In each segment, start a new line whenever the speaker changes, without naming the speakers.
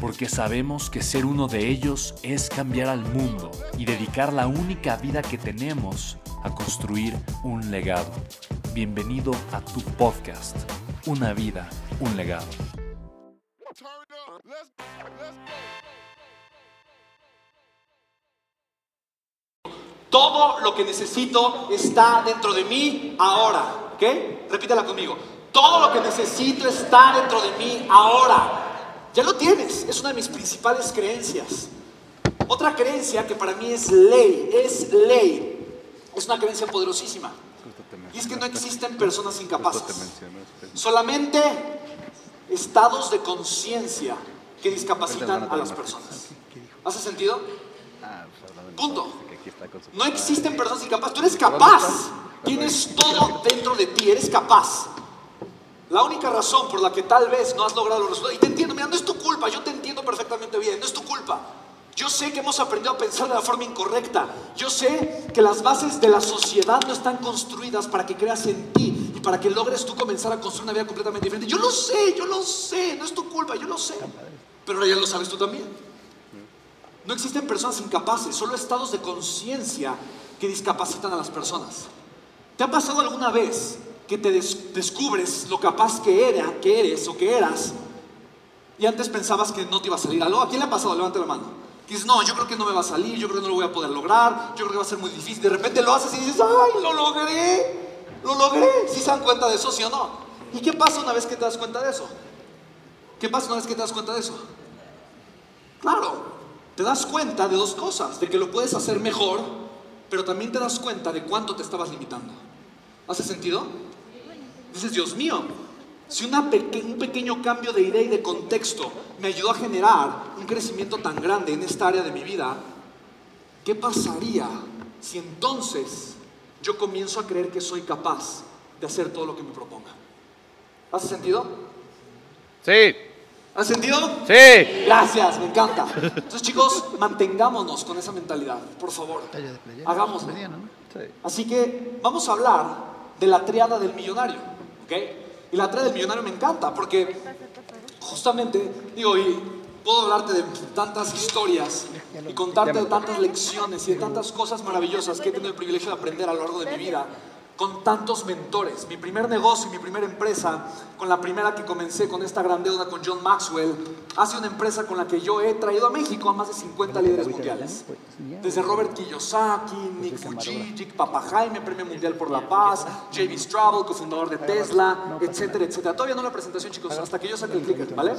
porque sabemos que ser uno de ellos es cambiar al mundo y dedicar la única vida que tenemos a construir un legado. Bienvenido a tu podcast, Una vida, un legado.
Todo lo que necesito está dentro de mí ahora. ¿Ok? Repítela conmigo. Todo lo que necesito está dentro de mí ahora. Ya lo tienes, es una de mis principales creencias. Otra creencia que para mí es ley, es ley, es una creencia poderosísima. Y es que no existen personas incapaces. Solamente estados de conciencia que discapacitan a las personas. ¿Hace sentido? Punto. No existen personas incapaces. Tú eres capaz. Tienes todo dentro de ti. Eres capaz. La única razón por la que tal vez no has logrado los resultados, y te entiendo, mira, no es tu culpa, yo te entiendo perfectamente bien, no es tu culpa. Yo sé que hemos aprendido a pensar de la forma incorrecta. Yo sé que las bases de la sociedad no están construidas para que creas en ti y para que logres tú comenzar a construir una vida completamente diferente. Yo lo sé, yo lo sé, no es tu culpa, yo lo sé. Pero ya lo sabes tú también. No existen personas incapaces, solo estados de conciencia que discapacitan a las personas. ¿Te ha pasado alguna vez que te descubres lo capaz que, era, que eres o que eras, y antes pensabas que no te iba a salir algo. ¿A quién le ha pasado? Levante la mano. Dices, no, yo creo que no me va a salir, yo creo que no lo voy a poder lograr, yo creo que va a ser muy difícil. De repente lo haces y dices, ¡ay, lo logré! ¡Lo logré! ¿Sí se dan cuenta de eso, sí o no? ¿Y qué pasa una vez que te das cuenta de eso? ¿Qué pasa una vez que te das cuenta de eso? Claro, te das cuenta de dos cosas, de que lo puedes hacer mejor, pero también te das cuenta de cuánto te estabas limitando. ¿Hace sentido? Dices, Dios mío, si un pequeño cambio de idea y de contexto me ayudó a generar un crecimiento tan grande en esta área de mi vida, ¿qué pasaría si entonces yo comienzo a creer que soy capaz de hacer todo lo que me proponga? ¿Hace sentido?
Sí.
¿Hace sentido?
Sí.
Gracias, me encanta. Entonces, chicos, mantengámonos con esa mentalidad, por favor. Hagámoslo. Así que vamos a hablar de la triada del millonario. Y la triada del millonario me encanta porque justamente, digo, y puedo hablarte de tantas historias y contarte de tantas lecciones y de tantas cosas maravillosas que he tenido el privilegio de aprender a lo largo de mi vida con tantos mentores. Mi primer negocio, mi primera empresa, con la primera que comencé con esta gran deuda con John Maxwell, hace una empresa con la que yo he traído a México a más de 50 líderes mundiales. Desde Robert Kiyosaki, Nick Fujijik, Papa Jaime, Premio Mundial por la Paz, J.B. Straubel, cofundador de Tesla, etcétera, etcétera. Todavía no la presentación, chicos, hasta que yo saque el clicker, ¿vale?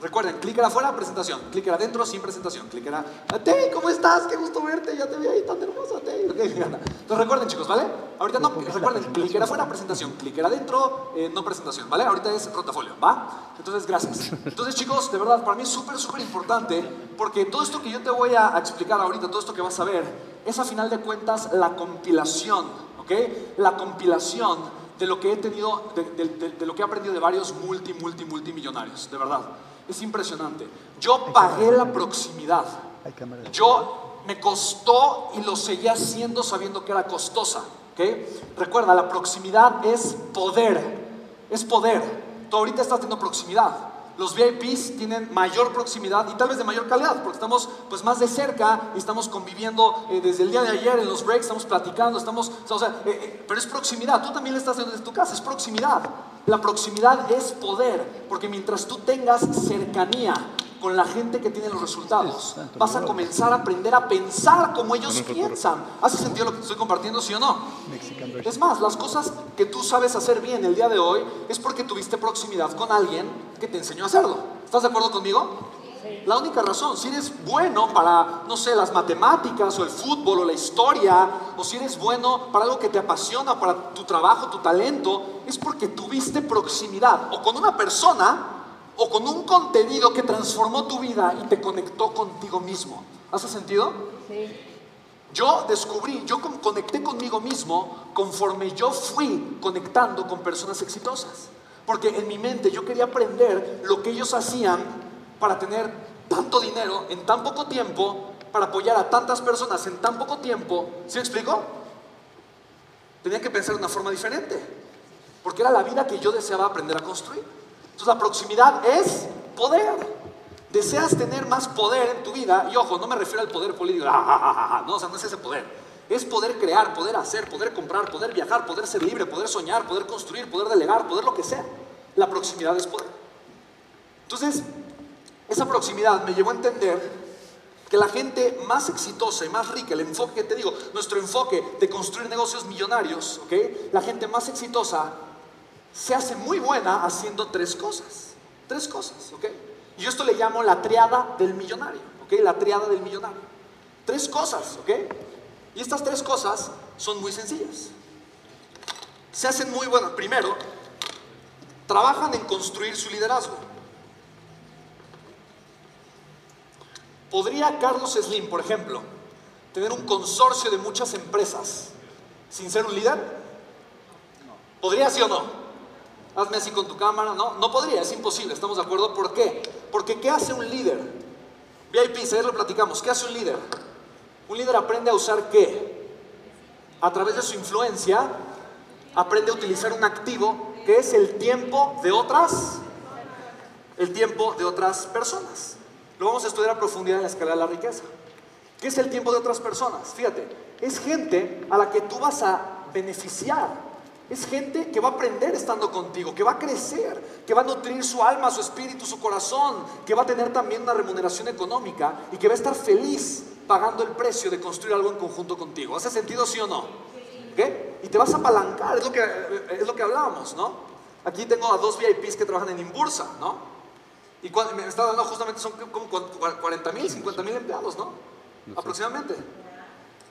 Recuerden, clicker afuera, presentación. Clicker adentro, sin presentación. Clicker a... Tey, ¿cómo estás? Qué gusto verte. Ya te vi ahí tan hermosa, Tey. Entonces recuerden, chicos, ¿vale? Ahorita no, recuerden, clicker afuera, presentación. Clicker adentro, eh, no presentación, ¿vale? Ahorita es portafolio, ¿va? Entonces, gracias. Entonces, chicos, de verdad, para mí es súper, súper importante porque todo esto que yo te voy a explicar ahorita, todo esto que vas a ver, es a final de cuentas la compilación, ¿ok? La compilación de lo que he tenido, de, de lo que he aprendido de varios multi, multi, multimillonarios, de verdad. Es impresionante. Yo pagué la proximidad. Yo me costó y lo seguía haciendo sabiendo que era costosa. Recuerda, la proximidad es poder. Es poder. Tú ahorita estás teniendo proximidad. Los VIPs tienen mayor proximidad y tal vez de mayor calidad, porque estamos pues más de cerca y estamos conviviendo eh, desde el día de ayer en los breaks, estamos platicando, estamos, o sea, eh, eh, pero es proximidad. Tú también le estás haciendo desde tu casa, es proximidad. La proximidad es poder, porque mientras tú tengas cercanía con la gente que tiene los resultados. Vas a comenzar a aprender a pensar como ellos piensan. ¿Hace sentido lo que estoy compartiendo, sí o no? Es más, las cosas que tú sabes hacer bien el día de hoy es porque tuviste proximidad con alguien que te enseñó a hacerlo. ¿Estás de acuerdo conmigo? La única razón, si eres bueno para, no sé, las matemáticas o el fútbol o la historia, o si eres bueno para algo que te apasiona, para tu trabajo, tu talento, es porque tuviste proximidad o con una persona o con un contenido que transformó tu vida y te conectó contigo mismo. ¿Hace sentido? Sí. Yo descubrí, yo conecté conmigo mismo conforme yo fui conectando con personas exitosas. Porque en mi mente yo quería aprender lo que ellos hacían para tener tanto dinero en tan poco tiempo, para apoyar a tantas personas en tan poco tiempo. ¿Sí me explico? Tenía que pensar de una forma diferente. Porque era la vida que yo deseaba aprender a construir. Entonces la proximidad es poder. Deseas tener más poder en tu vida, y ojo, no me refiero al poder político, no, o sea, no es ese poder. Es poder crear, poder hacer, poder comprar, poder viajar, poder ser libre, poder soñar, poder construir, poder delegar, poder lo que sea. La proximidad es poder. Entonces, esa proximidad me llevó a entender que la gente más exitosa y más rica, el enfoque que te digo, nuestro enfoque de construir negocios millonarios, ¿ok? La gente más exitosa se hace muy buena haciendo tres cosas. Tres cosas, ¿ok? Y yo esto le llamo la triada del millonario, ¿ok? La triada del millonario. Tres cosas, ¿ok? Y estas tres cosas son muy sencillas. Se hacen muy buenas. Primero, trabajan en construir su liderazgo. ¿Podría Carlos Slim, por ejemplo, tener un consorcio de muchas empresas sin ser un líder? ¿Podría sí o no? Hazme así con tu cámara. No, no podría, es imposible, ¿estamos de acuerdo? ¿Por qué? Porque ¿qué hace un líder? VIP, ayer lo platicamos, ¿qué hace un líder? Un líder aprende a usar qué? A través de su influencia, aprende a utilizar un activo que es el tiempo de otras, el tiempo de otras personas. Lo vamos a estudiar a profundidad en la escala de la riqueza. ¿Qué es el tiempo de otras personas? Fíjate, es gente a la que tú vas a beneficiar es gente que va a aprender estando contigo, que va a crecer, que va a nutrir su alma, su espíritu, su corazón, que va a tener también una remuneración económica y que va a estar feliz pagando el precio de construir algo en conjunto contigo. ¿Hace sentido sí o no? ¿Qué? Y te vas a apalancar, es lo que, es lo que hablábamos, ¿no? Aquí tengo a dos VIPs que trabajan en Imbursa, ¿no? Y me está dando justamente, son como 40 mil, 50 mil empleados, ¿no? Aproximadamente.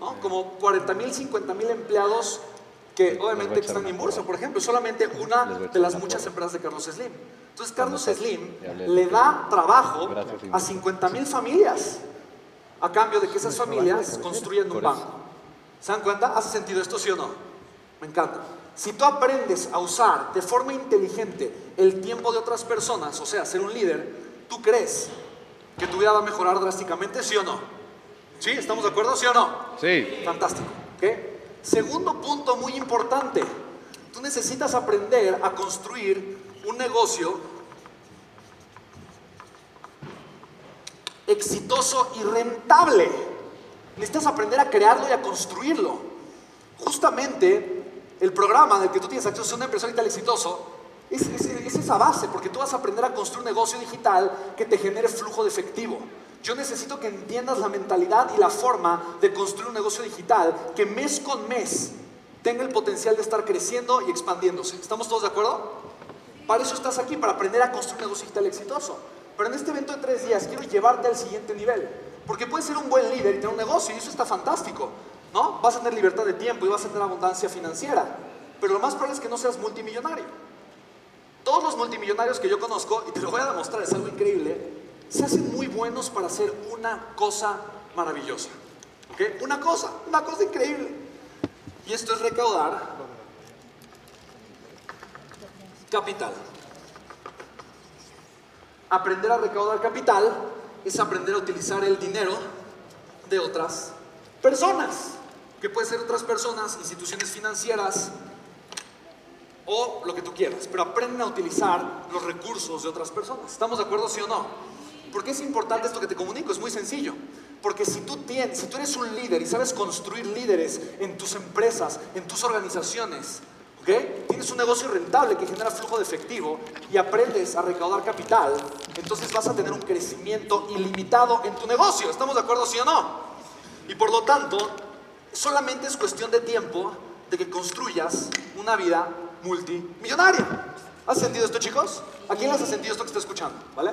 ¿No? Como 40 mil, 50 mil empleados que obviamente están en bursa, por ejemplo, solamente una de las muchas empresas de Carlos Slim. Entonces Carlos Slim le da trabajo a 50 mil familias a cambio de que esas familias construyan un banco. ¿Se dan cuenta? ¿Hace sentido esto, sí o no? Me encanta. Si tú aprendes a usar de forma inteligente el tiempo de otras personas, o sea, ser un líder, ¿tú crees que tu vida va a mejorar drásticamente, sí o no? ¿Sí? ¿Estamos de acuerdo, sí o no?
Sí.
Fantástico. ¿Qué? Segundo punto muy importante, tú necesitas aprender a construir un negocio exitoso y rentable. Necesitas aprender a crearlo y a construirlo. Justamente el programa del que tú tienes acceso a un empresario digital exitoso es, es esa base, porque tú vas a aprender a construir un negocio digital que te genere flujo de efectivo. Yo necesito que entiendas la mentalidad y la forma de construir un negocio digital que mes con mes tenga el potencial de estar creciendo y expandiéndose. ¿Estamos todos de acuerdo? Para eso estás aquí, para aprender a construir un negocio digital exitoso. Pero en este evento de tres días quiero llevarte al siguiente nivel. Porque puedes ser un buen líder y tener un negocio y eso está fantástico. ¿no? Vas a tener libertad de tiempo y vas a tener abundancia financiera. Pero lo más probable es que no seas multimillonario. Todos los multimillonarios que yo conozco, y te lo voy a demostrar, es algo increíble, se hacen muy buenos para hacer una cosa maravillosa. ¿Ok? Una cosa, una cosa increíble. Y esto es recaudar capital. Aprender a recaudar capital es aprender a utilizar el dinero de otras personas, que puede ser otras personas, instituciones financieras o lo que tú quieras, pero aprenden a utilizar los recursos de otras personas. ¿Estamos de acuerdo, sí o no? ¿Por qué es importante esto que te comunico? Es muy sencillo. Porque si tú, tienes, si tú eres un líder y sabes construir líderes en tus empresas, en tus organizaciones, ¿ok? Tienes un negocio rentable que genera flujo de efectivo y aprendes a recaudar capital, entonces vas a tener un crecimiento ilimitado en tu negocio. ¿Estamos de acuerdo, sí o no? Y por lo tanto, solamente es cuestión de tiempo de que construyas una vida multimillonaria. ¿Has sentido esto, chicos? ¿A quién les ha sentido esto que está escuchando? ¿Vale?